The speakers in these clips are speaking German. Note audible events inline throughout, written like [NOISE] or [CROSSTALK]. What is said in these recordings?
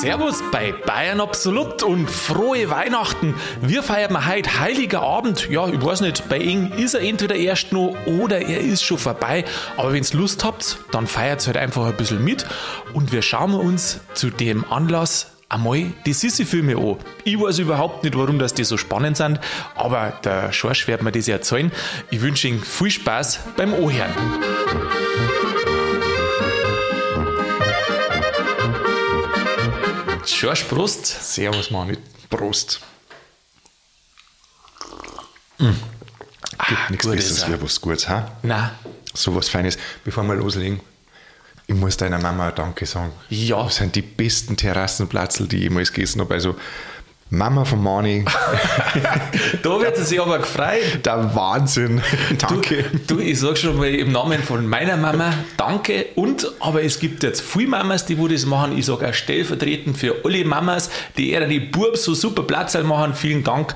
Servus bei Bayern Absolut und frohe Weihnachten. Wir feiern heute Heiliger Abend. Ja, ich weiß nicht, bei Ihnen ist er entweder erst noch oder er ist schon vorbei. Aber wenn ihr Lust habt, dann feiert halt einfach ein bisschen mit und wir schauen uns zu dem Anlass einmal die Sissi-Filme an. Ich weiß überhaupt nicht, warum das die so spannend sind, aber der Schorsch wird mir das erzählen. Ich wünsche Ihnen viel Spaß beim Anhören. Schorsch, Prost. Servus, Mann. Prost. Mm. Gibt nichts gut Besseres ist er. wie was Gutes, ha? Na, So was Feines. Bevor wir loslegen, ich muss deiner Mama Danke sagen. Ja. Das sind die besten Terrassenplatzel, die ich jemals gegessen habe. Also, Mama von Mani, [LAUGHS] da wird sie sich aber gefreut. der Wahnsinn. Danke. Du, du, ich sag schon mal im Namen von meiner Mama Danke und aber es gibt jetzt viele Mamas, die wo das machen. Ich sage auch stellvertretend für alle Mamas, die eher die Bub so super Platz machen. Vielen Dank.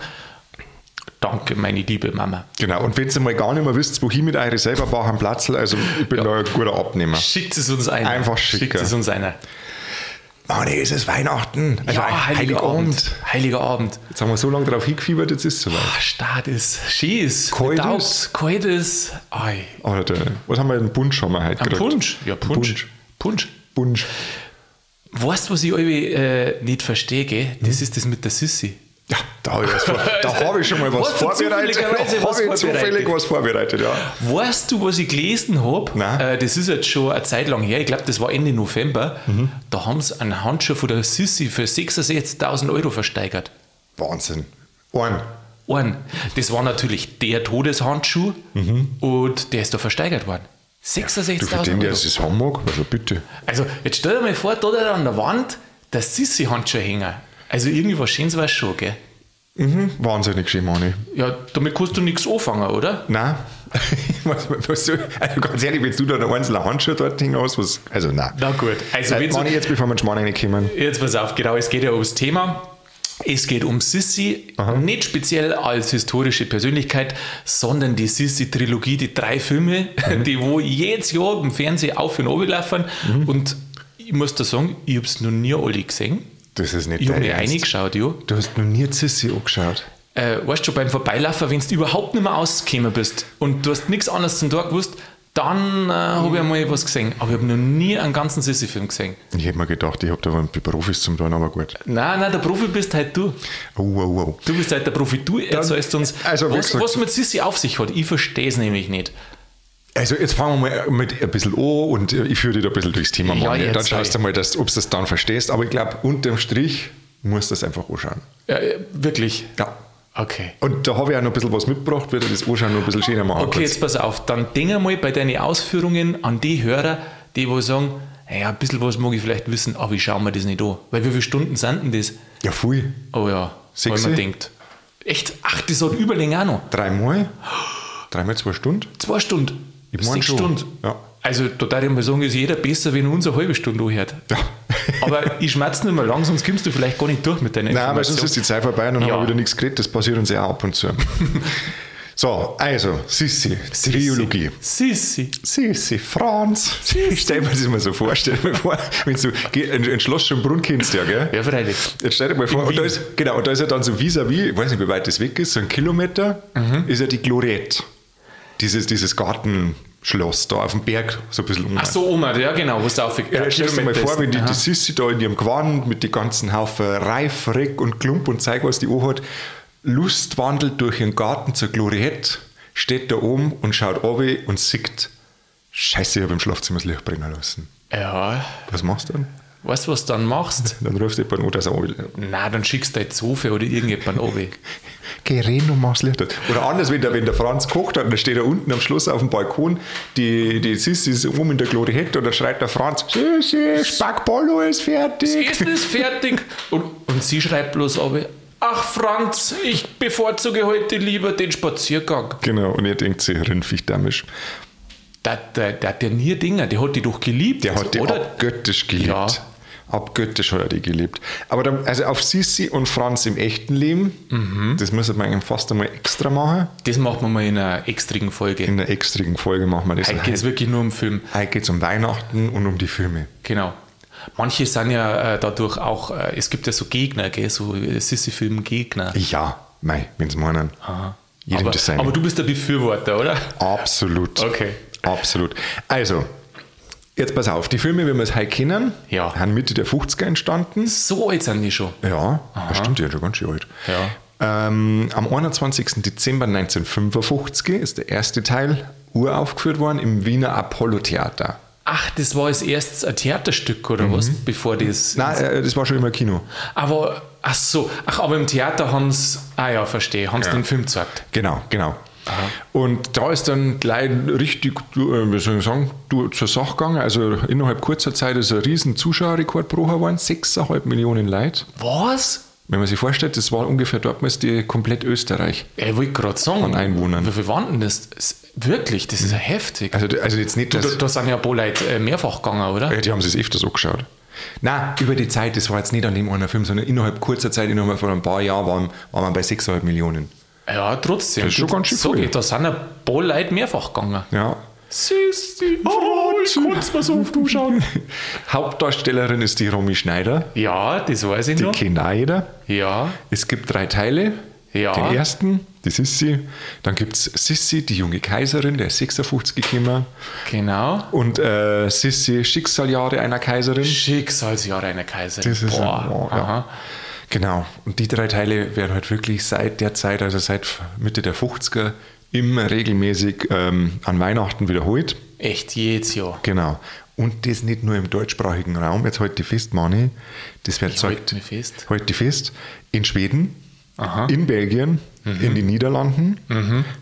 Danke, meine liebe Mama. Genau, und wenn ihr mal gar nicht mehr wisst, wohin mit eure selber bauen Platzel, also ich bin da ein guter Abnehmer. Schickt es uns ein. Einfach Schickt schicker. es uns einer. Mani, es ist Weihnachten. Also Heiliger Abend. Heiliger Abend. Jetzt haben wir so lange drauf hingefiebert, jetzt ist es soweit. Ah, Start ist, schön ist, Kalt getaugt, ist. kalt ist. Ei. Alter, was haben wir denn? Punsch haben wir heute Ein gekriegt. Punsch. Ja, Punsch. Punsch. Punsch. Weißt du, was ich irgendwie äh, nicht verstehe? Das ist das mit der Sissi. Ja, da habe ich, was vor, [LAUGHS] da habe ich schon mal was vorbereitet. Da habe ich zufällig vorbereitet? was vorbereitet, ja. Weißt du, was ich gelesen habe? Äh, das ist jetzt schon eine Zeit lang her. Ich glaube, das war Ende November. Mhm. Da haben sie einen Handschuh von der Sissi für 66.000 Euro versteigert. Wahnsinn. Ein. Einen. Das war natürlich der Todeshandschuh und der ist da versteigert worden. Mhm. Du, für 66.000 den, der Euro. es haben mag, also bitte. Also, jetzt stell dir mal vor, da da an der Wand der Sissi-Handschuh hängen. Also, irgendwie was Schönes war schon, gell? Wahnsinnig schön, Mani. Ja, damit kannst du nichts anfangen, oder? Nein. [LAUGHS] was, was also ganz ehrlich, wenn du da einen einzelnen Handschuh dort hast, was, also nein. Na gut. Also, Äh, wenn Mani, jetzt bevor wir in den Schmarrn reinkommen. jetzt pass auf, genau, es geht ja ums Thema. Es geht um Sissi, nicht speziell als historische Persönlichkeit, sondern die Sissi-Trilogie, die drei Filme, [LAUGHS] die wo jedes Jahr im Fernsehen auf und runter laufen. Und ich muss da sagen, ich habe es noch nie alle gesehen. Das ist nicht Ich habe Ernst. reingeschaut, ja. Du hast noch nie Sissi angeschaut. äh, weißt du, schon beim Vorbeilaufen, wenn du überhaupt nicht mehr ausgekommen bist und du hast nichts anderes zum Tag gewusst, dann äh, habe ich einmal was gesehen. Aber ich habe noch nie einen ganzen Sissi-Film gesehen. Ich hätte mir gedacht, ich habe da mit Profis zum tun, aber gut. Nein, nein, der Profi bist halt du. Oh, oh, oh. Du bist halt der Profi. Du erzählst uns, also, was, gesagt- was mit Sissi auf sich hat. Ich verstehe es nämlich nicht. Also jetzt fangen wir mal mit ein bisschen an und ich führe dich da ein bisschen durchs Thema Ja, mal. Dann schaust du mal, dass, ob du das dann verstehst. Aber ich glaube, unterm Strich musst du das einfach anschauen. Äh, wirklich? Ja. Okay. Und da habe ich auch noch ein bisschen was mitgebracht, würde das Anschauen noch ein bisschen schöner machen. Okay, jetzt pass auf. Dann denk einmal bei deinen Ausführungen an die Hörer, die wo sagen, ja, ein bisschen was mag ich vielleicht wissen, aber ich schaue mir das nicht an. Weil wie viele Stunden sind denn das? Ja, viel. Oh ja, Sechs? weil man denkt. Echt? Ach, das hat Überlänge auch noch. Dreimal? Dreimal zwei Stunden? Zwei Stunden. Ich mein Sechs schon. Stunden. Ja. Also da darf ich mal sagen, ist jeder besser, wenn uns eine halbe Stunde anhört. Ja. Aber ich schmerze nicht mehr lang, sonst kommst du vielleicht gar nicht durch mit deinen Nein, weil sonst ist die Zeit vorbei und dann Ja. haben wir wieder nichts geredet. Das passiert uns ja auch ab und zu. [LAUGHS] so, also, Sissi, Trilogie. Sissi. Sissi, Franz. Ich stell mir das mal so vor, stell dir mal vor, wenn du ein, ein Schloss Schönbrunn kennst, ja, gell? Ja, freilich. Jetzt stell dir mal vor, und da ist, genau, und da ist ja dann so vis-à-vis, ich weiß nicht, wie weit das weg ist, so ein Kilometer, Mhm. ist ja die Glorette. Dieses, dieses Gartenschloss da auf dem Berg, so ein bisschen um. Ach so, Oma, ja genau, was da auf Ja, stell dir mal vor, wenn die, die. Sissi da in ihrem Gewand mit den ganzen Haufen Reif, Reck und Klump und Zeug, was die anhat, Lust wandelt durch ihren Garten zur Gloriette, steht da oben und schaut runter und sieht, Scheiße, ich habe im Schlafzimmer das Licht brennen lassen. Ja, Was machst du dann? weißt du, was du dann machst? Dann rufst du jemanden an, dass er runter- Nein, dann schickst du deine Zofe oder irgendjemanden an. [LAUGHS] Geh rein und mach's Licht aus. Oder anders, wenn der, wenn der Franz kocht hat, dann steht er unten am Schluss auf dem Balkon, die, die Sissi ist oben in der Gloriette und dann schreit der Franz, Sissi, Spackbollo ist fertig. Essen ist fertig. Und, und sie schreibt bloß aber, ach Franz, ich bevorzuge heute lieber den Spaziergang. Genau, und ihr denkt sich, Rindfichtdamisch. Der, der, der hat ja nie Dinger, der hat die doch geliebt. Der hat die oder? abgöttisch geliebt. Ja. Abgöttisch hat er die geliebt. Aber dann, also auf Sissi und Franz im echten Leben, Mhm. das wir eigentlich fast einmal extra machen. Das machen wir mal in einer extrigen Folge. In der extrigen Folge machen wir das. Heute geht es wirklich nur um Film. Heute geht es um Weihnachten und um die Filme. Genau. Manche sind ja äh, dadurch auch, äh, es gibt ja so Gegner, gell, so äh, Sissi-Film-Gegner. Ja, mei, wenn sie meinen. Jedem Aber, aber du bist der Befürworter, oder? Absolut. Okay. Absolut. Also, jetzt pass auf, die Filme, wie wir es heute kennen, Ja. haben Mitte der 50er entstanden. So alt sind die schon. Ja, das stimmt ja schon ganz schön alt. Ja. Ähm, am 21. Dezember 1955 ist der erste Teil uraufgeführt worden im Wiener Apollo-Theater. Ach, das war als erstes ein Theaterstück oder was? Bevor das. Nein, äh, das war schon immer Kino. Aber, ach so, ach, aber im Theater haben sie, ah ja, verstehe, haben sie den Film gezeigt. Genau, genau. Und da ist dann gleich richtig, äh, wie soll ich sagen, zur Sache gegangen. Also innerhalb kurzer Zeit ist ein riesen Zuschauerrekord pro Jahr geworden, 6,5 Millionen Leute. Was? Wenn man sich vorstellt, das war ungefähr damals die komplett Österreich. Ich wollte gerade sagen. An Einwohnern. Wie viel waren denn das? das? Wirklich, das ist ja heftig. Also, also jetzt nicht, da, dass, da sind ja ein paar Leute äh, mehrfach gegangen, oder? Ja, die haben sich öfters angeschaut. Nein, über die Zeit, das war jetzt nicht an dem einen Film, sondern innerhalb kurzer Zeit, innerhalb von ein paar Jahren, waren, waren wir bei 6,5 Millionen. Ja, trotzdem. Das ist schon ganz schön Sag viel. Da sind ein paar Leute mehrfach gegangen. Ja. Süß, die oh, ich kann's mir so oft anschauen. Hauptdarstellerin ist die Romy Schneider, Ja, das weiß ich die noch. kennt auch jeder. Ja, Es gibt drei Teile. Ja. Den ersten, die Sissi. Dann gibt es Sissi, die junge Kaiserin, der ist 56 gekommen. genau. Und äh, Sissi, Schicksaljahre einer Kaiserin. Schicksalsjahre einer Kaiserin. Das ist Boah, ein- oh, ja. Genau. Und die drei Teile werden halt wirklich seit der Zeit, also seit Mitte der 50er, immer regelmäßig ähm, an Weihnachten wiederholt. Echt jedes Jahr. Genau. Und das nicht nur im deutschsprachigen Raum. Jetzt halt die fest, Mani. Das wird Ich halt fest. Halt die fest. In Schweden, Aha. in Belgien, in den Niederlanden,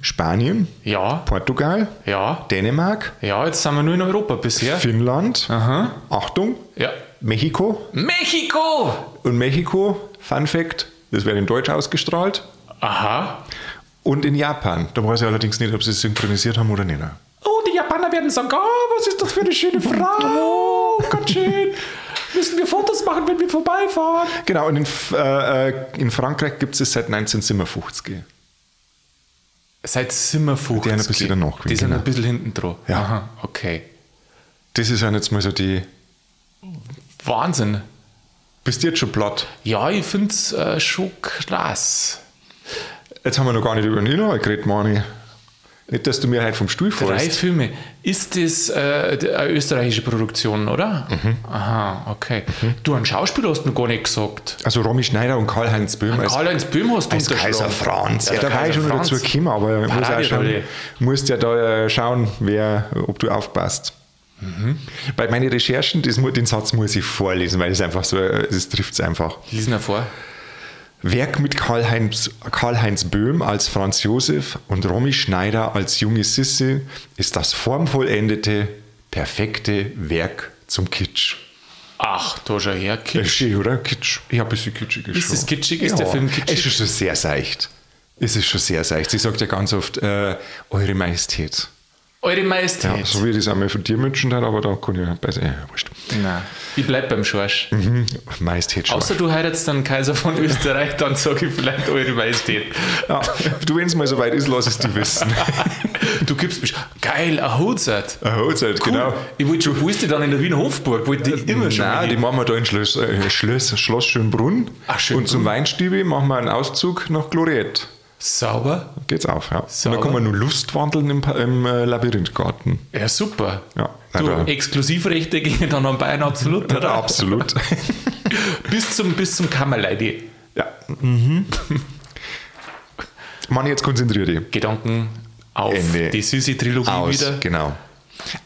Spanien, Ja, Portugal, ja, Dänemark, ja, jetzt sind wir nur in Europa bisher. Finnland, Aha. Achtung, Ja. Mexiko. Mexiko! Und Mexiko, Fun Fact, das wird in Deutsch ausgestrahlt. Aha. Und in Japan. Da weiß ich allerdings nicht, ob sie es synchronisiert haben oder nicht. Oh, die Japaner werden sagen, oh, was ist das für eine schöne [LAUGHS] Frau? Ganz schön. Müssen wir Fotos machen, wenn wir vorbeifahren? Genau, und in, äh, äh, in Frankreich gibt es es seit 1957. Seit Zimmer 50. Die haben ein bisschen danach Die sind genau. ein bisschen hinten dran. Ja. Aha, okay. Das ist ja jetzt mal so die. Wahnsinn. Bist du jetzt schon platt? Ja, ich finde es äh, schon krass. Jetzt haben wir noch gar nicht über den Inhalt geredet, Mani. Nicht, dass du mir halt vom Stuhl Drei fällst. Filme. Ist das äh, eine österreichische Produktion, oder? Mhm. Aha, okay. Du, einen Schauspieler hast du noch gar nicht gesagt. Also Romy Schneider und Karl-Heinz Böhm Karl-Heinz Böhm hast du als. Kaiser Franz. Ja, der da war ich schon Franz. dazu gekommen, aber muss auch schon, musst ja da äh, schauen, wer, ob du aufpasst. Mhm. Bei meinen Recherchen, das, den Satz muss ich vorlesen, weil es einfach so, äh, es trifft es einfach. Lies ihn vor. Werk mit Karl-Heinz Karl-Heinz Böhm als Franz Josef und Romy Schneider als junge Sissi ist das formvollendete, perfekte Werk zum Kitsch. Ach, da schau her. Äh, Kitsch. schön, oder? Kitsch. Ich habe ein bisschen kitschig Ist es kitschig? Ist der Film kitschig? Es ist schon sehr seicht. Es ist schon sehr seicht. Sie sagt ja ganz oft, äh, Eure Majestät. Eure Ja, Majestät. so wie ich das einmal von dir wünschen dann, aber da kann ich bei äh, wurscht. Nein, ich bleib beim Schorsch. Mhm. Majestät schon. Außer du heiratest dann Kaiser von Österreich, dann sage ich vielleicht Eure Majestät. Ja, du, wenn es mal soweit ist, lass es die wissen. [LAUGHS] Du gibst mich. Geil, ein Hochzeit. Eine Hochzeit, Cool. genau. Ich wollte schon, wo ist die dann in der Wiener Hofburg? Wollte ich immer schon. Nein, die machen wir da in Schloss, äh, Schloss, Schloss Schönbrunn. Ach, Schönbrunn. Und zum Weinstübe machen wir einen Auszug nach Gloriette. Sauber. Geht's auf, ja. Sauber. Und dann kann man nur Lust wandeln im, im äh, Labyrinthgarten. Ja, super. Ja, du. Exklusivrechte [LAUGHS] gehen dann an Bayern absolut, oder? [LAUGHS] Absolut. [LAUGHS] bis zum, bis zum Kammerleidi. ja. Mhm. Mann, jetzt konzentrier dich. Gedanken auf Ende. die süße Trilogie Aus, wieder. genau.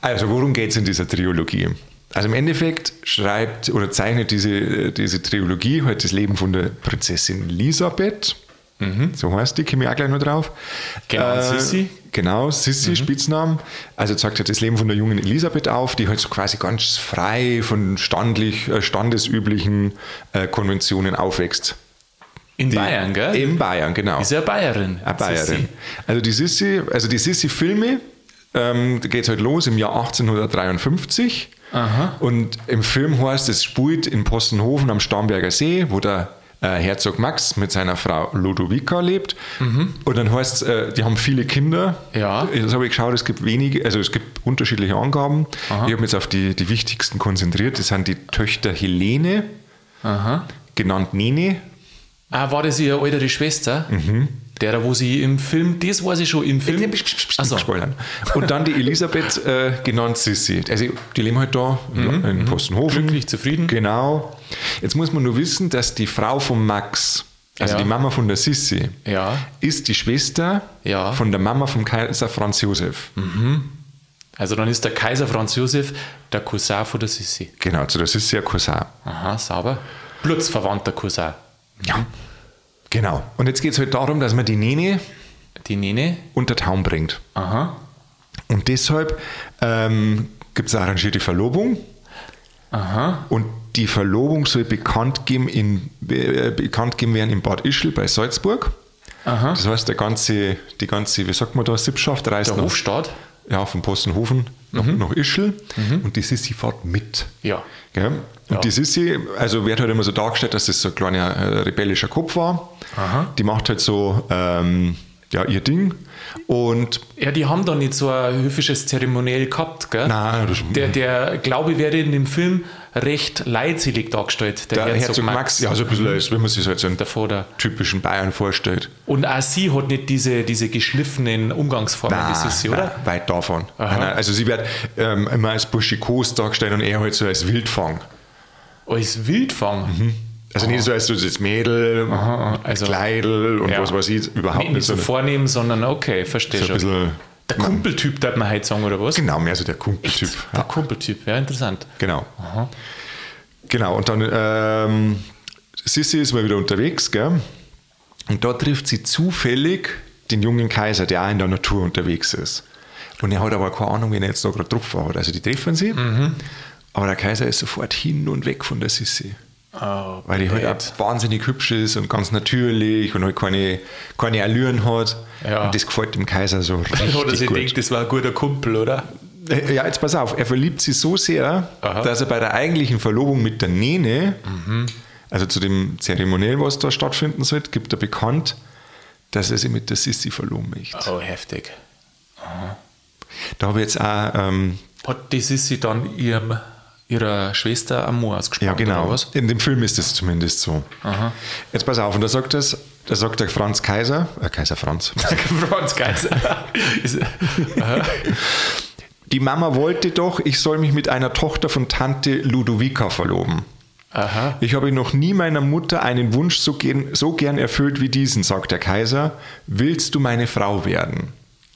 Also, worum geht es in dieser Trilogie? Also im Endeffekt schreibt oder zeichnet diese, diese Trilogie halt das Leben von der Prinzessin Elisabeth. So heißt die, komme ich auch gleich noch drauf. Mhm. Genau, Sissi. Genau, Sissi, Mhm. Spitznamen. Also zeigt halt das Leben von der jungen Elisabeth auf, die halt so quasi ganz frei von standlich, äh, standesüblichen äh, Konventionen aufwächst. In Die- Bayern, gell? In Bayern, genau. Ist ja Bayerin. Eine Bayerin. Sissi. Also die Sissi, also die Sissi-Filme, ähm, da geht es halt los im Jahr 1853. Und im Film heißt es spielt in Possenhofen am Starnberger See, wo der äh, Herzog Max mit seiner Frau Ludovica lebt. Und dann heißt es, äh, die haben viele Kinder. Ja. Das habe ich geschaut, es gibt wenige, also es gibt unterschiedliche Angaben. Ich habe mich jetzt auf die, die wichtigsten konzentriert. Das sind die Töchter Helene, Aha. genannt Nene. Ah, war das ihre ältere Schwester? Mhm. Der, wo sie im Film, das war sie schon im Film. Spoilern. Und dann die Elisabeth, äh, genannt Sissi. Also die leben halt da in, in Postenhofen. Mhm, Glücklich, zufrieden. Genau. Jetzt muss man nur wissen, dass die Frau von Max, also Ja. die Mama von der Sissi, Ja. ist die Schwester Ja. von der Mama vom Kaiser Franz Josef. Also dann ist der Kaiser Franz Josef der Cousin von der Sissi. Genau, also das ist ja Cousin. Aha, sauber. Blutsverwandter Cousin. Ja. Genau. Und jetzt geht es halt darum, dass man die Nene Die Nene. unter Taum bringt. Aha. Und deshalb ähm, gibt es eine arrangierte Verlobung. Aha. Und die Verlobung soll bekannt geben, in, äh, bekannt geben werden in Bad Ischl bei Salzburg. Aha. Das heißt, der ganze, die ganze, wie sagt man da, Sippschaft reist Der nach, Hofstaat. Ja, von Postenhofen nach, nach Ischl und die Sissi fährt mit. Ja. Gell? Und Ja. die Sissi, also wird halt immer so dargestellt, dass das so ein kleiner äh, rebellischer Kopf war. Aha. Die macht halt so ähm, ja, ihr Ding. Und Ja, die haben da nicht so ein höfisches Zeremoniell gehabt, gell? Nein, das- der, der glaube werde in dem Film recht leidselig dargestellt, der, der Herzog, Max, ja, so ein bisschen, als wenn man sich halt so einen der typischen Bayern vorstellt. Und auch sie hat nicht diese, diese geschliffenen Umgangsformen, wie Sissi, oder? nein, weit davon. Nein, nein, also sie wird ähm, immer als buschikos dargestellt und er halt so als Wildfang. Als Wildfang. Also nicht so als so das Mädel, Aha, also- Kleidel und Ja. was weiß ich, überhaupt Nicht, nicht so so, vornehm, sondern okay, verstehe so schon. Der Kumpeltyp, darf man heute sagen, oder was? genau, mehr so der Kumpeltyp. Der Ja, Kumpeltyp, ja, interessant. genau. Genau, und dann ähm, Sissi ist mal wieder unterwegs, gell? Und da trifft sie zufällig den jungen Kaiser, der auch in der Natur unterwegs ist. Und er hat aber keine Ahnung, wen er jetzt da gerade drauf war. Also die treffen sie, Mhm. aber der Kaiser ist sofort hin und weg von der Sissi. Oh, Weil die halt auch wahnsinnig hübsch ist und ganz natürlich und halt keine, keine Allüren hat. Ja. Und das gefällt dem Kaiser so richtig Oder sie gut. denkt, das war ein guter Kumpel, oder? Äh, Ja, jetzt pass auf, er verliebt sie so sehr, Aha. dass er bei der eigentlichen Verlobung mit der Nene, Mhm. also zu dem Zeremoniell, was da stattfinden soll, gibt er bekannt, dass er sich mit der Sissi verloben möchte. Oh, heftig. Da habe ich jetzt auch, ähm, Hat die Sissi dann ihrem, ihrer Schwester Amor ausgesprochen? ja genau, Oder was? in dem Film ist es zumindest so. Jetzt pass auf, und da sagt, das, da sagt der Franz Kaiser, äh, Kaiser Franz, [LAUGHS] Franz Kaiser. [LAUGHS] Aha. die Mama wollte doch, ich soll mich mit einer Tochter von Tante Ludovica verloben. Aha. Ich habe noch nie meiner Mutter einen Wunsch so gern, so gern erfüllt wie diesen, sagt der Kaiser. Willst du meine Frau werden?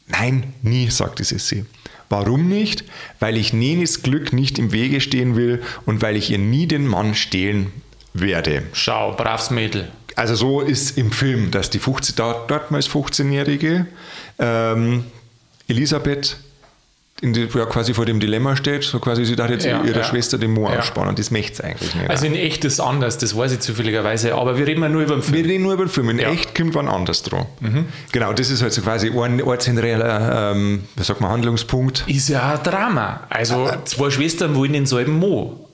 Nein, nie, sagte Sissi. Warum nicht? Weil ich Nenis Glück nicht im Wege stehen will und weil ich ihr nie den Mann stehlen werde. Schau, braves Mädel. Also so ist im Film, dass die 15, dort, dort mal als 15-Jährige ähm, Elisabeth in die, ja, quasi vor dem Dilemma steht, so quasi sie darf jetzt Ja, ihrer ja. Schwester den Moor Ja. ausspannen und das möchte sie eigentlich nicht. Also in echt ist anders, das weiß ich zufälligerweise, aber wir reden ja nur über den Film. Wir reden nur über den Film. In echt kommt wann anders dran. Genau, das ist halt so quasi ein ortsinreeller, ähm, wie sagt man, Handlungspunkt. Ist ja ein Drama. Also Äh, zwei Schwestern wollen denselben Mo.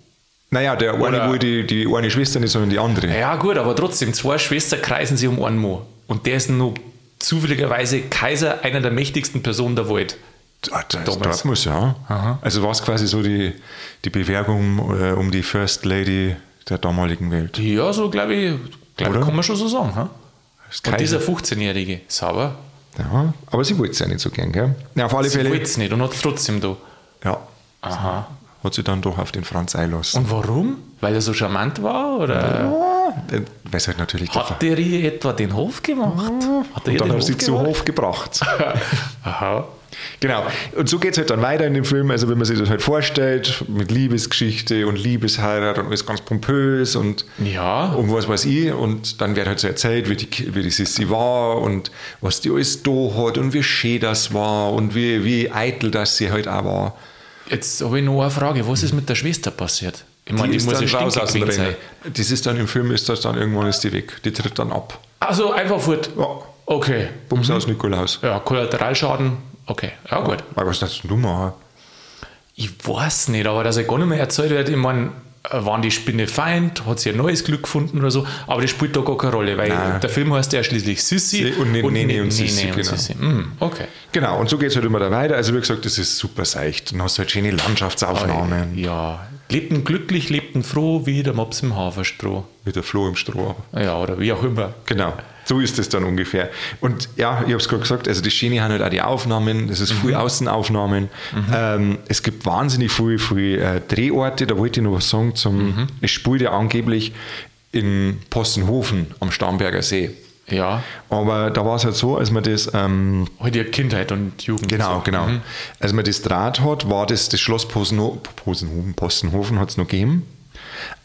Naja, der eine Oder- will die, die eine Schwester nicht, sondern die andere. Ja gut, aber trotzdem, zwei Schwestern kreisen sich um einen Mo. Und der ist nur zufälligerweise Kaiser, einer der mächtigsten Personen der Welt. Dort, dort, Damals. dort muss, ja. Aha. Also war es quasi so die, die Bewerbung äh, um die First Lady der damaligen Welt. Ja, so glaube ich, glaub, ich, kann man schon so sagen. Ha? Und dieser Kaiser. 15-Jährige, sauber, Ja, aber sie wollte es ja nicht so gern, gell? Ja, auf alle sie Fälle. wollte es nicht und hat es trotzdem da. Ja, Aha. hat sie dann doch auf den Franz einlassen. Und warum? Weil er so charmant war? Oder Ja, weil es halt natürlich hat der ihr etwa den Hof gemacht? Hat er Und dann hat sie zu? Hof gebracht. [LAUGHS] Aha. Genau. Und so geht es halt dann weiter in dem Film. Also, wenn man sich das halt vorstellt, mit Liebesgeschichte und Liebesheirat und alles ganz pompös und Ja. um was weiß ich. Und dann wird halt so erzählt, wie die, wie die Sissi war und was die alles da hat und wie schön das war und wie, wie eitel das sie halt auch war. Jetzt habe ich noch eine Frage. Was ist mit der Schwester passiert? Ich meine, die, ist muss ja raus aus dem sein. Das ist dann im Film, ist das dann irgendwann ist die weg. Die tritt dann ab. Also einfach fort. Ja. Okay. Bums aus Nikolaus. Ja, Kollateralschaden. Okay. Ja, gut. Aber was darfst du machen? Ich weiß nicht, aber dass er gar nicht mehr erzählt wird, ich meine, waren die Spinne Feind, hat sie ein neues Glück gefunden oder so, aber das spielt da gar keine Rolle, weil Nein. der Film heißt ja schließlich Sissi und nicht Nene und Sissi, genau. Mm, okay. Genau, und so geht es halt immer da weiter. Also wie gesagt, das ist super seicht. Dann hast du halt schöne Landschaftsaufnahmen. Ja, lebten glücklich, lebten froh, wie der Mops im Haferstroh. Mit der Floh im Stroh. Ja, oder wie auch immer. Genau, so ist es dann ungefähr. Und ja, ich habe es gerade gesagt, also die Schöne haben halt auch die Aufnahmen, das ist viel Außenaufnahmen. Ähm, es gibt wahnsinnig viele, viele äh, Drehorte, da wollte ich noch was sagen zum, es spielt ja angeblich in Possenhofen am Starnberger See. Ja, Aber da war es halt so, als man das ähm, heute ja Kindheit und Jugend. Genau, so. genau. Mhm. Als man das Draht hat, war das das Schloss Posenho Posenhofen, Postenhofen hat es noch gegeben,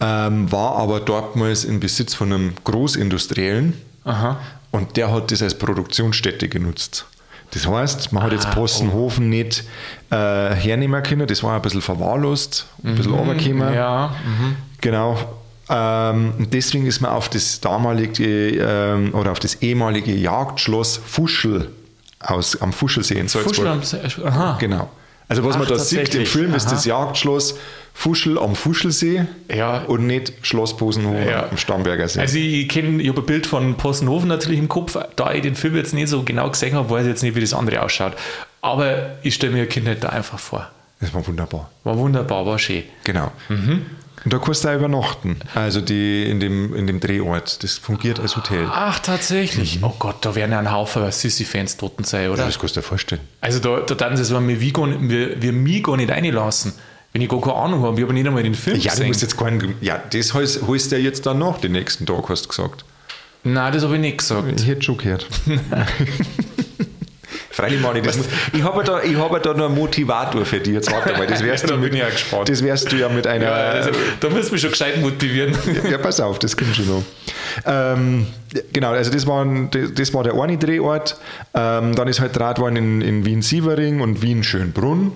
ähm, war aber dortmals in Besitz von einem Großindustriellen Aha. und der hat das als Produktionsstätte genutzt. Das heißt, man hat jetzt Ah, Postenhofen nicht äh, hernehmen können, das war ein bisschen verwahrlost, ein bisschen runtergekommen. Mhm. Ja, Genau. Ähm, und deswegen ist man auf das damalige ähm, oder auf das ehemalige Jagdschloss Fuschel aus, am Fuschelsee in Salzburg. Fuschel am Se- Aha. Genau. Also was Ach, man da sieht im. Film ist Aha. das Jagdschloss Fuschel am Fuschelsee Ja. und nicht Schloss Posenhofen Ja. am Starnberger See. Also ich kenne, ich habe ein Bild von Possenhofen natürlich im Kopf, da ich den Film jetzt nicht so genau gesehen habe, weiß ich jetzt nicht, wie das andere ausschaut. Aber ich stelle mir Kindheit da einfach vor. das war wunderbar. War wunderbar, war schön. Genau. Mhm. Und da kannst du auch übernachten. Also die in dem, in dem Drehort. Das fungiert als Hotel. Ach, tatsächlich. Oh Gott, da werden ja ein Haufen Sissi-Fans toten sein, oder? Das kannst du dir vorstellen. Also da, da dann sie wir, wie gar nicht- wir, wir mich gar nicht reinlassen. Wenn ich gar keine Ahnung habe, ich habe nicht einmal den Film Ja, du gesehen. musst jetzt keinen. Ja, das holst, holst du ja jetzt dann nach, den nächsten Tag, hast du gesagt. Nein, das habe ich nicht gesagt. Ich hätte schon gehört. [LAUGHS] Freilich, Mani, das muss, ich habe da, ich habe da noch einen Motivator für dich. Jetzt warte mal, das wärst, [LAUGHS] Da du, mit, ich das wärst du ja mit einer. Ja, also, da musst du mich schon gescheit motivieren. Ja, pass auf, das kommt schon noch. Ähm, genau, also das war, ein- das war der eine Drehort. Ähm, dann ist halt Draht worden in, in Wien-Sievering und Wien-Schönbrunn,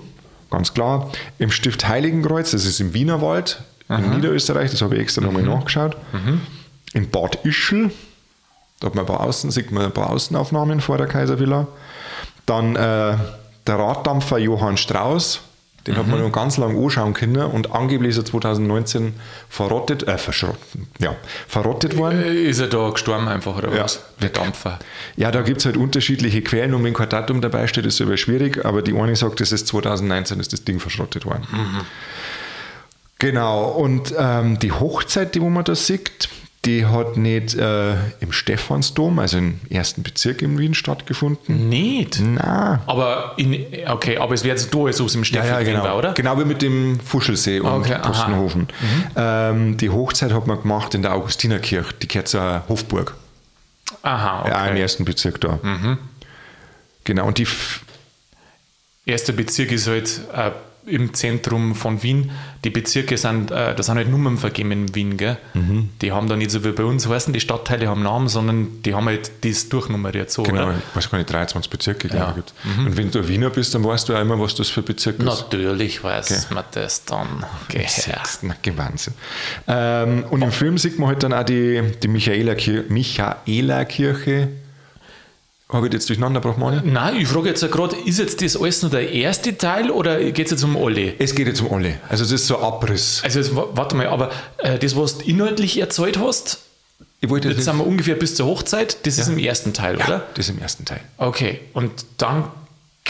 ganz klar. Im Stift Heiligenkreuz, das ist im Wienerwald, in Niederösterreich, das habe ich extra nochmal nachgeschaut. In Bad Ischl, da hat man ein paar Außen, sieht man ein paar Außenaufnahmen vor der Kaiservilla. Dann äh, der Raddampfer Johann Strauß, den hat man noch ganz lange anschauen können und angeblich ist er 2019 verrottet, äh, verschrotten, ja, verrottet worden. Ist er da gestorben einfach, oder Ja. was? Der Dampfer. Ja, da gibt es halt unterschiedliche Quellen und wenn kein Datum dabei steht, ist es aber schwierig, aber die eine sagt, das ist 2019 ist das Ding verschrottet worden. Genau, und ähm, die Hochzeit, die wo man da sieht, die hat nicht äh, im Stephansdom, also im ersten Bezirk in Wien stattgefunden. Nicht? Na, Aber in, okay, aber es wäre jetzt da, so im Stefan genau. war, oder? Genau wie mit dem Fuschelsee und Okay. Postenhofen. Ähm, die Hochzeit hat man gemacht in der Augustinerkirche, die gehört zur Hofburg. Aha, Ja, im okay. ersten Bezirk da. Genau, und die Erster Bezirk ist halt äh, im Zentrum von Wien. Die Bezirke sind, äh, da sind halt Nummern vergeben in Wien, gell? Mhm. Die haben da nicht so wie bei uns heißen, die Stadtteile haben Namen, sondern die haben halt das durchnummeriert so, Genau, oder? ich weiß gar nicht, 23 Bezirke, glaube Ja. ich. gibt's. Und wenn du Wiener bist, dann weißt du auch immer, was das für Bezirk ist. Natürlich weiß man das dann. Okay. Na, Wahnsinn. Ähm, und im Film sieht man halt dann auch die, die Michaela-Kirche. Michaela-Kirche. Habe ich jetzt durcheinander gebracht, Mani? Nein, ich frage jetzt ja gerade, ist jetzt das alles nur der erste Teil oder geht es jetzt um alle? Es geht jetzt um alle. Also, das ist so ein Abriss. Also, jetzt, wa- warte mal, aber äh, das, was du inhaltlich erzählt hast, Ich wollte jetzt jetzt sind wir ungefähr bis zur Hochzeit, das ist im ersten Teil, ja, oder? das ist im ersten Teil. Okay, und dann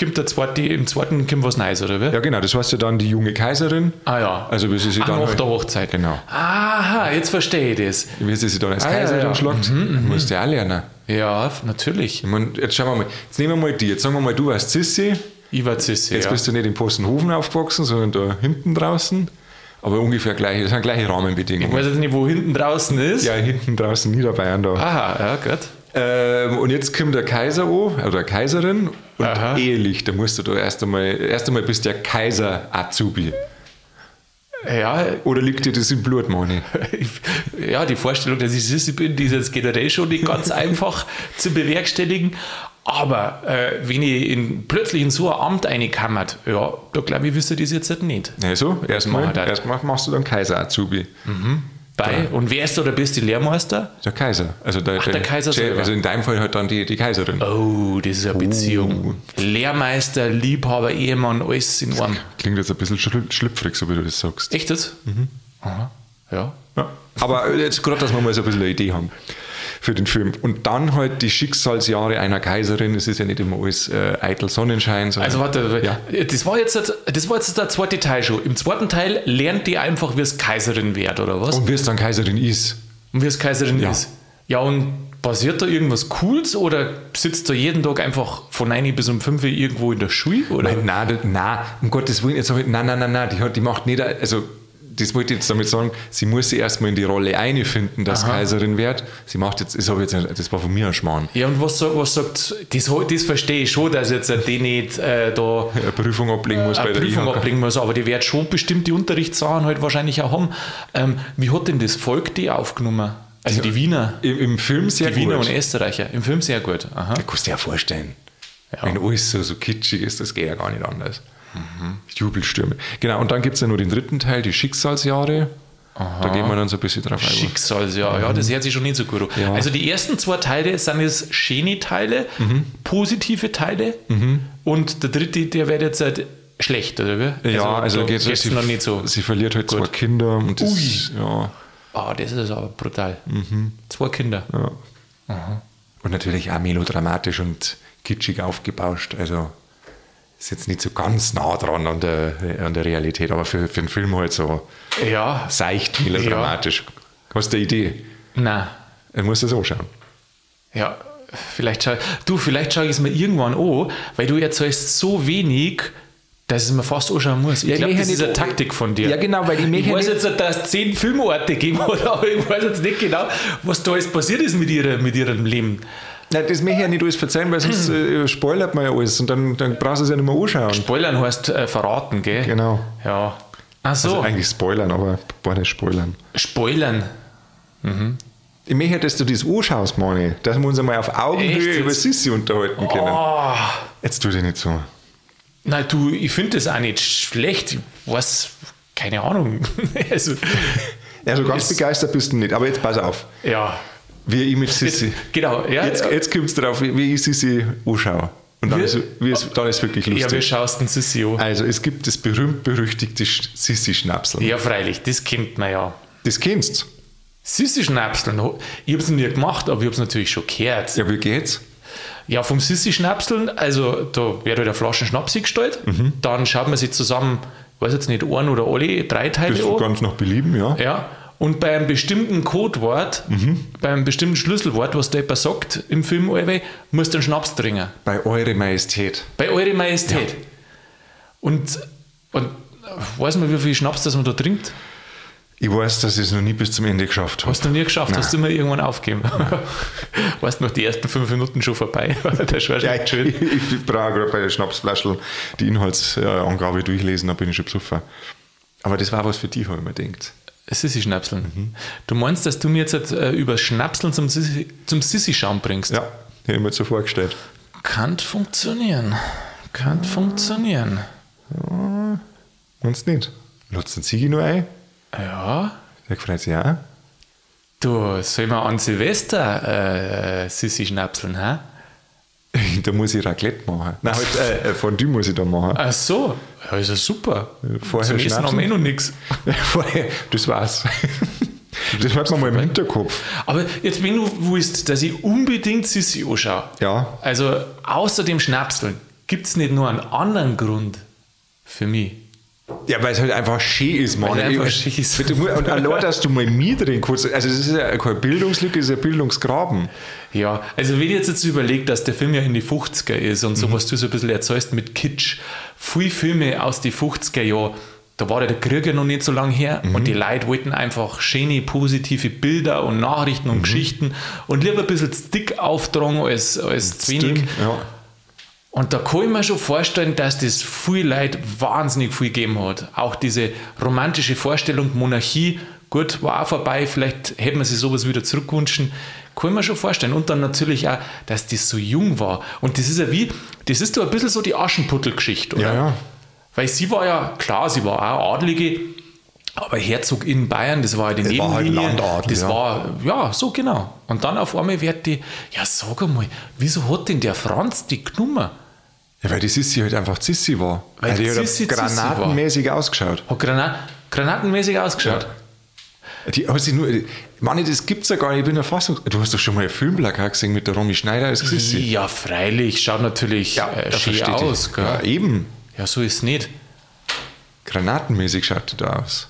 kommt der zweite, im zweiten kommt was Neues, oder wie? Ja, genau, das heißt ja dann die junge Kaiserin. Ah ja. Also, wie sie sich dann. nach halt- der Hochzeit. Genau. Aha, jetzt verstehe ich das. Wie sie sich dann als Ah, Kaiserin ja. schlagt, musst du ja auch lernen. Ja, natürlich. Ich mein, jetzt schauen wir mal. Jetzt nehmen wir mal die. Jetzt sagen wir mal, du warst Sissi. Ich war Zisse, Jetzt ja. bist du nicht in Postenhofen aufgewachsen, sondern da hinten draußen. Aber ungefähr gleich, das sind gleiche Ich Rahmenbedingungen. weiß jetzt nicht, wo hinten draußen ist. Ja, hinten draußen Niederbayern da. Aha, ja, gut. Ähm, und jetzt kommt der Kaiser an, oder Kaiserin, und Aha. ehelich, da musst du da erst einmal, erst einmal bist du der Kaiser-Azubi. Ja, Oder liegt dir das im Blut, ich- [LAUGHS] ja, die Vorstellung, dass ich Sissi bin, die ist jetzt generell schon nicht ganz [LAUGHS] einfach zu bewerkstelligen. Aber äh, wenn ich in, plötzlich in so ein Amt reinkammert, ja, da glaube ich, wüsste ich das jetzt halt nicht. Also, erstmal das. erstmal machst du dann Kaiser-Azubi. Bei, Und wer ist da der beste Lehrmeister? Der Kaiser. Also der, der Kaiser selber. Also in deinem Fall halt dann die, die Kaiserin. Oh, das ist eine Beziehung. Lehrmeister, Liebhaber, Ehemann, alles in einem. Klingt jetzt ein bisschen schl- schlüpfrig, so wie du das sagst. Echt das? Aha. Ja. Ja. Aber jetzt gerade, dass wir mal so ein bisschen eine Idee haben für den Film. Und dann halt die Schicksalsjahre einer Kaiserin. Es ist ja nicht immer alles äh, eitel Sonnenschein. Also warte, Ja. das, war jetzt, das war jetzt der zweite Teil schon. Im zweiten Teil lernt die einfach, wie es Kaiserin wird, oder was? Und wie es dann Kaiserin ist. Und wie es Kaiserin Ja. ist. Ja, und passiert da irgendwas Cooles oder sitzt da jeden Tag einfach von 9 bis um 5 Uhr irgendwo in der Schule? Oder? Nein, nein, nein, um Gottes Willen, jetzt ich, nein, nein, nein, nein, die, hat, die macht nicht, also das wollte ich jetzt damit sagen, sie muss sich erstmal in die Rolle einfinden, dass Aha. Kaiserin wird. Sie macht jetzt, das, jetzt, das war von mir ein Schmarrn. Ja, und was, sagt- was sagt, das, das verstehe ich schon, dass jetzt die nicht äh, da [LAUGHS] Eine Prüfung ablegen muss bei eine der Prüfung IHK. ablegen muss, aber die wird schon bestimmte Unterrichtssachen halt wahrscheinlich auch haben. Ähm, wie hat denn das Volk die aufgenommen? Also die Wiener, Im, Im Film sehr die Wiener gut. und Österreicher. Im Film sehr gut. Aha. Da kannst du dir ja vorstellen. Ja. Wenn alles so, so kitschig ist, das geht ja gar nicht anders. Jubelstürme. Genau, und dann gibt es ja nur den dritten Teil, die Schicksalsjahre. Da gehen wir dann so ein bisschen drauf ein. Schicksalsjahr, ja, das hört sich schon nicht so gut an. Ja. Also die ersten zwei Teile sind jetzt schöne Teile, positive Teile und der dritte, der wird jetzt halt schlecht, oder wie? Ja, also da geht's, geht's sie, noch nicht so. sie verliert halt zwei Kinder und das, Ui. ja, Ah, das ist aber brutal. Zwei Kinder. ja. Und natürlich auch melodramatisch und kitschig aufgebauscht. Also ist jetzt nicht so ganz nah dran an der, an der Realität, aber für, für den Film halt so Ja, seicht melodramatisch. Hast du eine Idee? na, Dann musst du es anschauen. ja, vielleicht schau, du, vielleicht schaue ich es mir irgendwann an, weil du erzählst so wenig, dass ich es mir fast anschauen muss. Ich Ja, glaube, das ist eine Taktik von dir. Ja, genau, weil ich ich weiß jetzt, dass es zehn Filmorte gegeben hat, [LAUGHS] aber ich weiß jetzt nicht genau, was da alles passiert ist mit, ihrer, mit ihrem Leben. Nein, das möchte ich ja nicht alles verzeihen, weil sonst äh, [CLEARS THROAT] spoilert man ja alles und dann, dann brauchst du es ja nicht mehr anschauen. Spoilern heißt äh, verraten, gell? Genau. Ja. Ach so, Also eigentlich spoilern, aber war nicht spoilern. Spoilern. Ich möchte, dass du das anschaust, Mani, dass wir uns einmal auf Augenhöhe über Sissi unterhalten können. Oh. Jetzt tu dich nicht so. Nein, du, ich finde das auch nicht schlecht. Weiß, keine Ahnung. [LAUGHS] also, Ja, so ganz begeistert bist du nicht. Aber jetzt pass auf, ja. Wie ich mit Sissi. Genau, ja. Jetzt, jetzt kommt es darauf, wie ich Sissi anschaue. Und dann, Wir- ist, es, dann ist wirklich ja, wie lustig. schaust du denn Sissi an? also, es gibt das berühmt-berüchtigte Sch- Sissi-Schnapsel. Ja, freilich, das kennt man ja. Das kennst du. Sissi-Schnapseln, ich habe es nie gemacht, aber ich habe es natürlich schon gehört. Ja, wie geht's? Ja, vom Sissi-Schnapseln, also da wird halt eine Flasche Schnaps hingestellt, Mhm. dann schaut man sich zusammen, weiß jetzt nicht, ein oder alle, drei Teile Das an. ganz nach Belieben, ja. Ja, und bei einem bestimmten Codewort, Mhm. bei einem bestimmten Schlüsselwort, was da jemand sagt im Film, allweil, musst du einen Schnaps trinken. Bei Eure Majestät. Bei Eure Majestät. Und, und weiß man, wie viel Schnaps das man da trinkt? Ich weiß, dass ich es noch nie bis zum Ende geschafft habe. Hast du nie geschafft, Nein. hast du immer irgendwann aufgeben. [LAUGHS] weißt du noch, die ersten fünf Minuten schon vorbei. [LAUGHS] das war schon Ja, ich, schön. ich, [LAUGHS] ich brauche gerade bei der Schnapsflasche die Inhaltsangabe durchlesen, da bin ich schon besoffen. Aber das war was für dich, habe ich mir gedacht. Sissi-Schnapseln. Mhm. Du meinst, dass du mir jetzt äh, über Schnapseln zum Sissi- zum Sissi-Schaum bringst? Ja, hätte ich mir so vorgestellt. Kann funktionieren. Kann funktionieren. Meinst du nicht? Lutzt den Sigi nur ein? Ja. Der freut sich auch. Du, soll man an Silvester äh, Sissi schnapseln, hä? [LAUGHS] Da muss ich Raclette machen. Nein, halt, äh, äh, Fondue muss ich da machen. Ach so, ja, ist ja super. Vorher Zum Essen haben wir eh noch nichts. [LAUGHS] Vorher, das war's. [LAUGHS] Das hat man mal im Hinterkopf. Aber jetzt, wenn du willst, dass ich unbedingt Sissi anschaue, Ja. also außer dem Schnapseln, gibt es nicht nur einen anderen Grund für mich? Ja, weil es halt einfach schön ist, Mann. Weil es einfach schön ist. Und allein, dass du mal mir drin kurz. Also, das ist ja keine Bildungslücke, das ist ein Bildungsgraben. Ja, also wenn ich jetzt, jetzt überlege, dass der Film ja in die 50er ist und so, Mhm. was du so ein bisschen erzählst mit Kitsch, viele Filme aus den 50er Jahren, da war der Krieg ja noch nicht so lange her Mhm. und die Leute wollten einfach schöne, positive Bilder und Nachrichten Mhm. und Geschichten und lieber ein bisschen dick auftragen als, als zu wenig. Ja. Und da kann ich mir schon vorstellen, dass das viel Leute wahnsinnig viel gegeben hat. Auch diese romantische Vorstellung, Monarchie, gut, war auch vorbei, vielleicht hätte man sich sowas wieder zurückgewünscht. Kann ich mir schon vorstellen. Und dann natürlich auch, dass das so jung war. Und das ist ja wie, das ist doch ein bisschen so die Aschenputtel-Geschichte, oder? Ja, ja. Weil sie war ja, klar, sie war auch Adlige, aber Herzog in Bayern, das war ja die Das war halt Nebenlinie. Landadel, das ja. war, ja, so genau. Und dann auf einmal wird die, ja, sag einmal, wieso hat denn der Franz die genommen? Ja, weil die Sissi halt einfach Sissi war. Weil die die hat Sissi Sissi war. granatenmäßig ausgeschaut. Hat Granat granatenmäßig ausgeschaut. Die, du nur, Mann, das gibt's ja gar nicht, ich bin ja fast, du hast doch schon mal ein Filmplakat gesehen mit der Romy Schneider als Sissi. Ja, freilich, schaut natürlich äh, da schön aus. Ja, eben. Ja, so ist es nicht. Granatenmäßig schaut die da aus.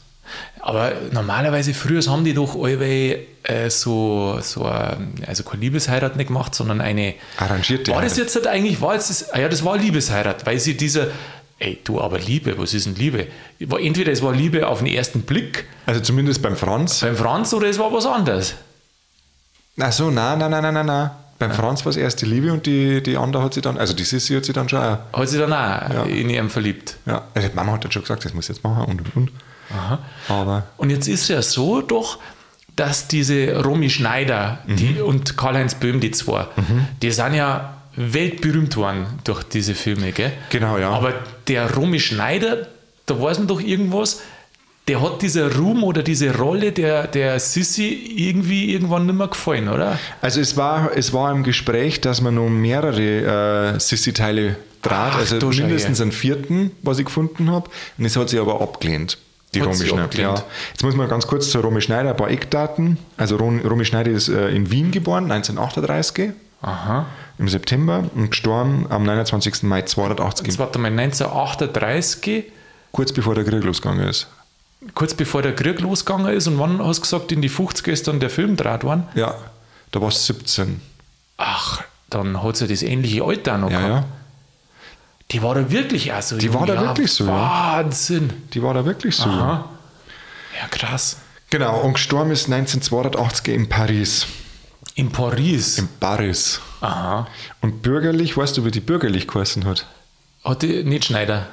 Aber normalerweise früher haben die doch alle äh, so, so ähm, also keine Liebesheirat nicht gemacht, sondern eine. Arrangierte War das jetzt halt eigentlich, war jetzt das, ah ja, das war Liebesheirat, weil sie dieser, ey, du, aber Liebe, was ist denn Liebe? Entweder es war Liebe auf den ersten Blick Also zumindest beim Franz. beim Franz oder es war was anderes. Ach so, nein, nein, nein, nein, nein, nein. Beim Franz war es erst die Liebe und die, die andere hat sie dann, also die Sissi hat sie dann schon auch. Hat sich dann auch in ihn verliebt. Ja, also die Mama hat dann schon gesagt, das muss ich jetzt machen und und und. Aber Und jetzt ist es ja so doch, dass diese Romy Schneider die, und Karl-Heinz Böhm, die zwei, die sind ja weltberühmt worden durch diese Filme, gell? Genau, ja. Aber der Romy Schneider, da weiß man doch irgendwas, der hat dieser Ruhm oder diese Rolle der, der Sissi irgendwie irgendwann nicht mehr gefallen, oder? Also es war, es war im Gespräch, dass man noch mehrere äh, Sissi-Teile trat, Ach, also mindestens einen vierten, was ich gefunden habe. Und es hat sie aber abgelehnt, die Hat Romy Schneider. Ja. Jetzt muss man ganz kurz zur Romy Schneider ein paar Eckdaten. Also Rom- Romy Schneider ist äh, in Wien geboren, 1938 Aha. Im September und gestorben am 29. Mai 280, Jetzt warte mal, 1938, kurz bevor der Krieg losgegangen ist. kurz bevor der Krieg losgegangen ist, und wann hast du gesagt, in die 50er ist dann der Film draht worden? Ja, da war es 17. Ach, dann hat sie das ähnliche Alter auch noch Ja, gehabt. ja. Die war da wirklich auch so. Die jung, war da ja, wirklich so, ja. Wahnsinn. Die war da wirklich so. Aha. Ja, krass. Genau, und gestorben ist 1982 in Paris. In Paris. In Paris. Aha. Und bürgerlich, weißt du, wie die bürgerlich geheißen hat? Hat die nicht Schneider?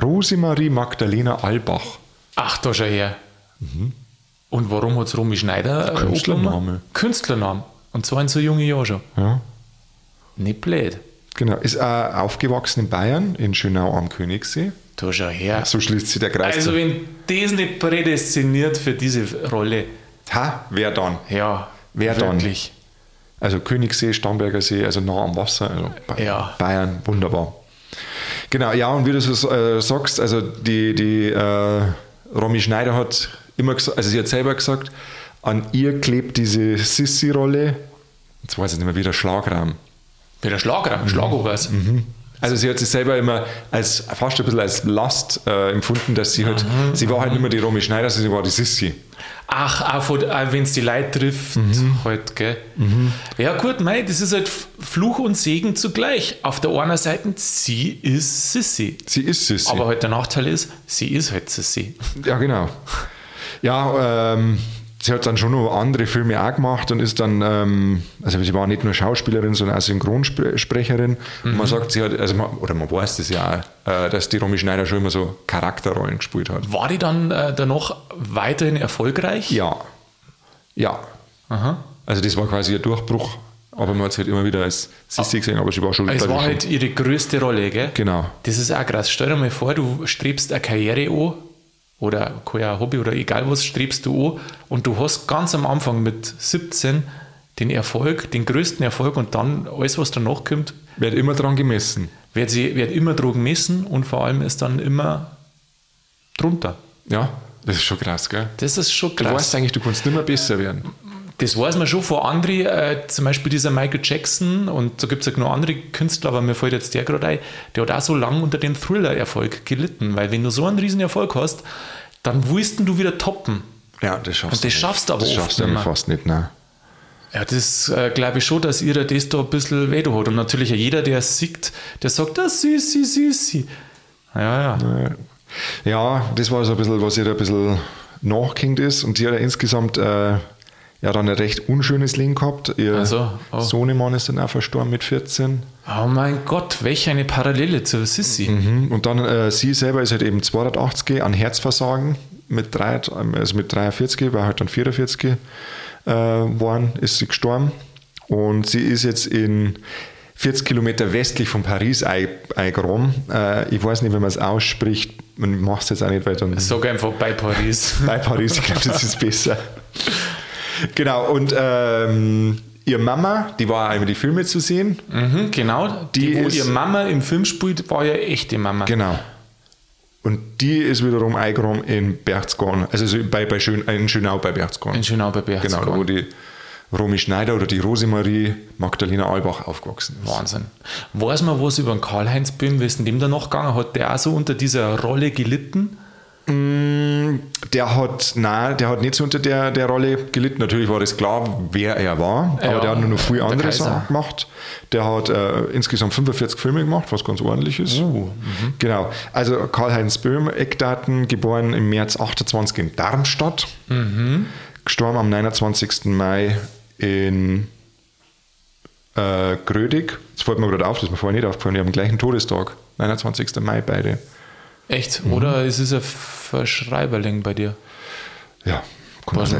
Rosemarie Magdalena Albach. Ach, da schau her. Und warum hat es Romy Schneider? Künstlername. Künstlername. Und zwar in so jungen Jahren schon. Ja. Nicht blöd. Genau, ist äh, aufgewachsen in Bayern, in Schönau am Königssee. Da schau her. So schließt sich der Kreis. Also, wenn das nicht prädestiniert für diese Rolle, ha, wer dann? ja, Wer dann? Also Königssee, Starnberger See, also nah am Wasser. Also Ja. Bayern, wunderbar. Genau, ja, und wie du so äh, sagst, also die, die äh, Romy Schneider hat immer gesagt, also sie hat selber gesagt, an ihr klebt diese Sissi-Rolle, jetzt weiß ich nicht mehr, wie der Schlagrahmen. Wie der Schlager, Schlagobers. Also sie hat sich selber immer als fast ein bisschen als Last äh, empfunden, dass sie halt, sie war halt nicht mehr die Romy Schneider, sie war die Sissi. Ach, auch, wenn es die Leute trifft, halt, gell? Ja, gut, mei, das ist halt Fluch und Segen zugleich. Auf der einen Seite, sie ist Sissy. Sie ist Sissi. Aber halt der Nachteil ist, sie ist halt Sissy. Ja, genau. Ja, ähm, sie hat dann schon noch andere Filme auch gemacht und ist dann, ähm, also sie war nicht nur Schauspielerin, sondern auch Synchronsprecherin. Und man sagt, sie hat, also man, oder man weiß das ja auch, äh, dass die Romy Schneider schon immer so Charakterrollen gespielt hat. War die dann äh, danach weiterhin erfolgreich? Ja. Ja. Aha. Also das war quasi ihr Durchbruch, aber man hat sie halt immer wieder als Sissi gesehen, aber sie war schon Es glaub ich, war schon- halt ihre größte Rolle, gell? Genau. Das ist auch krass. Stell dir mal vor, du strebst eine Karriere an oder kann ja ein Hobby oder egal was strebst du an und du hast ganz am Anfang mit 17 den Erfolg, den größten Erfolg und dann alles, was danach kommt, Wird immer dran gemessen. wird, sie, wird immer Drogen gemessen und vor allem ist dann immer drunter. Ja, das ist schon krass, gell? Das ist schon Du krass. weißt eigentlich, du kannst nicht mehr besser werden. Das weiß man schon von anderen, äh, zum Beispiel dieser Michael Jackson und da gibt es ja noch andere Künstler, aber mir fällt jetzt der gerade ein, der hat auch so lange unter dem Thriller-Erfolg gelitten, weil wenn du so einen riesen Erfolg hast, dann willst du wieder toppen. Ja, das schaffst Und das du schaffst du aber Das schaffst du mehr. fast nicht, nein. Ja, das äh, glaube ich schon, dass ihr das da ein bisschen weh hat. Und natürlich jeder, der es sieht, der sagt, das süßi, süßi. Ja, ja. Ja, das war so ein bisschen, was ihr da ein bisschen nachgehängt ist. Und sie hat ja insgesamt äh, ja dann ein recht unschönes Leben gehabt. Ihr Ach so, oh. Sohnemann ist dann auch verstorben mit 14. Oh mein Gott, welche eine Parallele zur Sissi. Mhm. Und dann äh, sie selber ist halt eben 280 an Herzversagen mit, drei, also mit 43, war halt dann 44 äh, geworden, ist sie gestorben. Und sie ist jetzt in 40 Kilometer westlich von Paris ei- eingegraben. Äh, ich weiß nicht, wie man es ausspricht. Man macht es jetzt auch nicht, weil dann Sag einfach bei Paris. bei Paris, ich glaube, das ist besser. [LAUGHS] Genau, und ähm, ihre Mama, die war über die Filme zu sehen. Mhm, genau. Die, Die wo ist- ihr Mama im Film spielt, war ja echte Mama. Genau. Und die ist wiederum eingeräumt in Berchtesgaden, also so bei, bei Schön, in Schönau bei Berchtesgaden. In Schönau bei Genau, Berchtesgaden. da wo die Romy Schneider oder die Rosemarie Magdalena Albach aufgewachsen ist. Wahnsinn. Weiß man was über den Karl-Heinz Böhm? Denn dem da noch gegangen? Hat der auch so unter dieser Rolle gelitten? Der hat, nein, der hat nicht so unter der, der Rolle gelitten. Natürlich war das klar, wer er war, aber Ja, der hat nur noch viele der andere. Sachen gemacht. Der hat äh, insgesamt 45 Filme gemacht, was ganz ordentlich ist. Uh, Genau. Also Karl-Heinz Böhm, Eckdaten, geboren im März 28 in Darmstadt, Mhm. gestorben am 29. Mai in äh, Grödig. Das fällt mir gerade auf, das ist mir vorher nicht aufgefallen. Die haben den gleichen Todestag, 29. Mai beide. Echt? Mhm. Oder ist es ein Verschreiberling bei dir? Ja,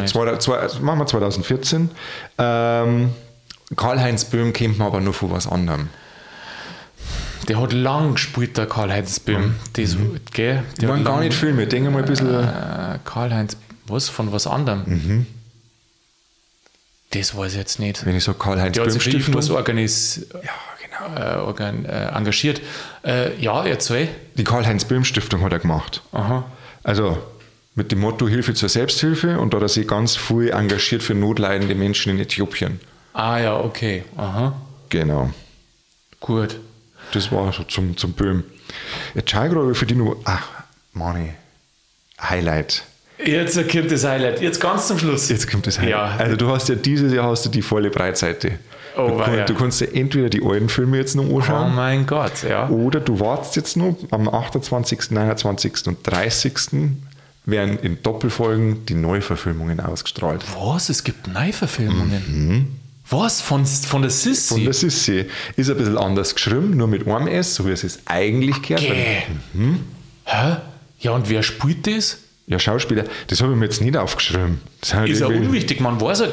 nicht. Zwei, zwei, also machen wir 2014. Ähm, Karl-Heinz Böhm kennt man aber nur von was anderem. Der hat lang gespielt, der Karl-Heinz Böhm. Das, gell? Mhm. Ich Der meine hat gar nicht Filme, denke mal ein bisschen. Äh, Karl-Heinz, was? Von was anderem? Mhm. Das weiß ich jetzt nicht. Wenn ich so Karl-Heinz Böhm Stiftung. irgendwas organis Ja, genau. organ äh, engagiert. Äh, ja, erzähl. Die Karl-Heinz Böhm Stiftung hat er gemacht. Aha. Also mit dem Motto Hilfe zur Selbsthilfe und da hat er sich ganz viel engagiert für notleidende Menschen in Äthiopien. Ah ja, okay. Aha. Genau. Gut. Das war so zum, zum Böhm. Jetzt schau ich gerade für die nur. Ach, Mani. Highlight. Jetzt kommt das Highlight. Jetzt ganz zum Schluss. Jetzt kommt das Highlight. Ja. Also du hast ja dieses Jahr hast du die volle Breitseite. Oh, du, weia. du kannst dir entweder die alten Filme jetzt noch Oh anschauen mein Gott, ja. oder du wartest jetzt noch am 28., 29. und 30. werden in Doppelfolgen die Neuverfilmungen ausgestrahlt. Was? Es gibt Neuverfilmungen? Was? Von, von der Sissi? Mhm. Und das ist ein bisschen anders geschrieben, nur mit einem S, so wie es es eigentlich gehört. Gäh. Hä? Ja, und wer spielt das? Ja, Schauspieler, das habe ich mir jetzt nicht aufgeschrieben. Ist ja unwichtig, man weiß ja.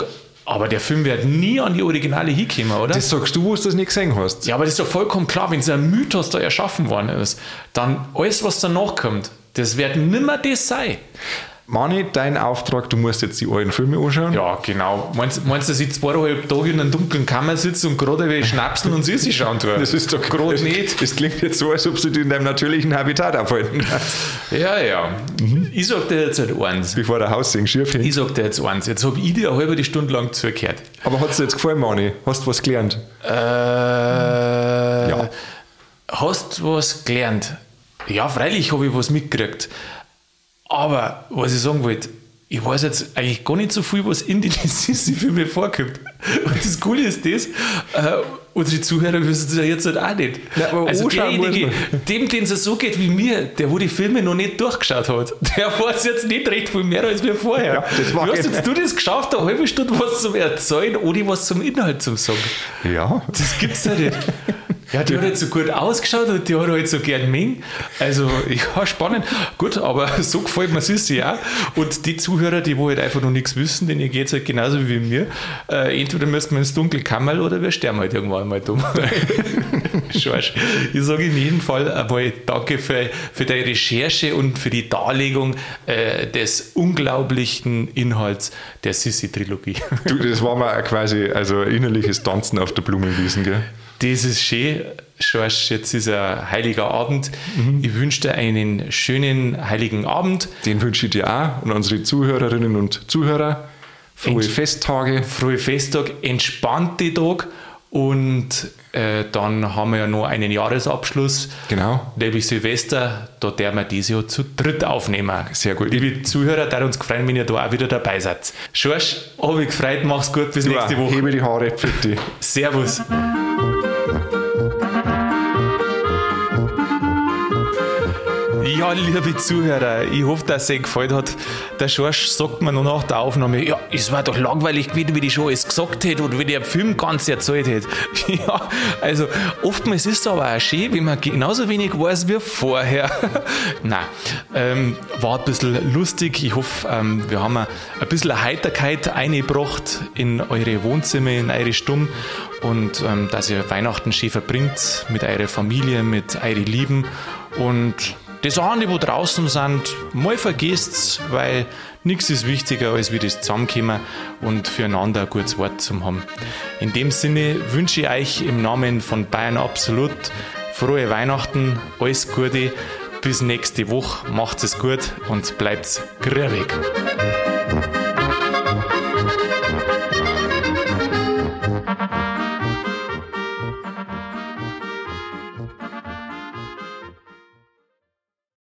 Aber der Film wird nie an die Originale hinkommen, oder? das sagst du, wo du das nicht gesehen hast. ja, aber das ist doch vollkommen klar, wenn so ein Mythos da erschaffen worden ist, dann alles, was danach kommt, das wird nimmer das sein. Mani, dein Auftrag, du musst jetzt die alten Filme anschauen. Ja, genau. Meinst, meinst du, dass ich zweieinhalb Tage in einer dunklen Kammer sitze und gerade wie schnapseln und Sissi schauen tue? Das ist doch gerade nicht. Das klingt jetzt so, als ob du dich in deinem natürlichen Habitat aufhalten [LAUGHS] Ja, ja. Ich sag dir jetzt halt eins. bevor der Haussegen schief hängt. Ich sag dir jetzt eins. Jetzt habe ich dir eine halbe Stunde lang zugehört. Aber hat es dir jetzt gefallen, Mani? Hast du was gelernt? Äh, Ja. Hast was gelernt? Ja, freilich habe ich was mitgekriegt. Aber was ich sagen wollte, ich weiß jetzt eigentlich gar nicht so viel, was in den Sissi-Filmen vorkommt. Und das Coole ist das, äh, unsere Zuhörer wissen es ja jetzt halt auch nicht. Ja, aber also derjenige, dem, den es so geht wie mir, der wo die Filme noch nicht durchgeschaut hat, der weiß jetzt nicht recht viel mehr als wir vorher. Ja, das war wie hast jetzt du das geschafft, eine halbe Stunde was zum Erzählen, ohne was zum Inhalt zu sagen? Ja. Das gibt's ja nicht. Ja, die hat halt so gut ausgeschaut und die hat halt so gern Ming. Also, [LAUGHS] ja, spannend. Gut, aber [LAUGHS] so gefällt mir Sissi auch. Und die Zuhörer, die wo halt einfach noch nichts wissen, denen geht es halt genauso wie mir. Äh, entweder müssen wir ins dunkle Kammerl oder wir sterben halt irgendwann mal dumm. [LAUGHS] Schorsch. Ich sage in jedem Fall einmal danke für, für deine Recherche und für die Darlegung äh, des unglaublichen Inhalts der Sissi-Trilogie. Du, das war mal quasi also innerliches Tanzen auf der Blumenwiesen, gell? Das ist schön. Schorsch, jetzt ist ein heiliger Abend. Ich wünsche dir einen schönen heiligen Abend. Den wünsche ich dir auch und unsere Zuhörerinnen und Zuhörer. Frohe Entsch- Festtage. Frohe Festtag, entspannte Tag und äh, dann haben wir ja noch einen Jahresabschluss, Genau. nämlich Silvester. Da werden wir dieses Jahr zu dritt aufnehmen. Sehr gut. Liebe Zuhörer, da uns gefreut, wenn ihr da auch wieder dabei seid. Schorsch, habe ich gefreut, mach's gut, bis nächste Ja, Woche. Hebe die Haare, bitte. Servus. Ja, liebe Zuhörer, ich hoffe, dass es euch gefallen hat. Der Schorsch sagt mir noch nach der Aufnahme, ja, es war doch langweilig gewesen, wie die schon alles gesagt hätte oder wie der Film ganz erzählt hätte. [LAUGHS] Ja, also oftmals ist es aber auch schön, wenn man genauso wenig weiß wie vorher. [LAUGHS] Nein, ähm, war ein bisschen lustig. Ich hoffe, ähm, wir haben ein bisschen Heiterkeit eingebracht in eure Wohnzimmer, in eure Stumm und ähm, dass ihr Weihnachten schön verbringt mit eurer Familie, mit euren Lieben und das auch die, wo draußen sind, mal vergesst, weil nichts ist wichtiger, als wie das Zusammenkommen und füreinander ein gutes Wort zu haben. In dem Sinne wünsche ich euch im Namen von Bayern Absolut frohe Weihnachten, alles Gute bis nächste Woche. Macht es gut und bleibt grübig.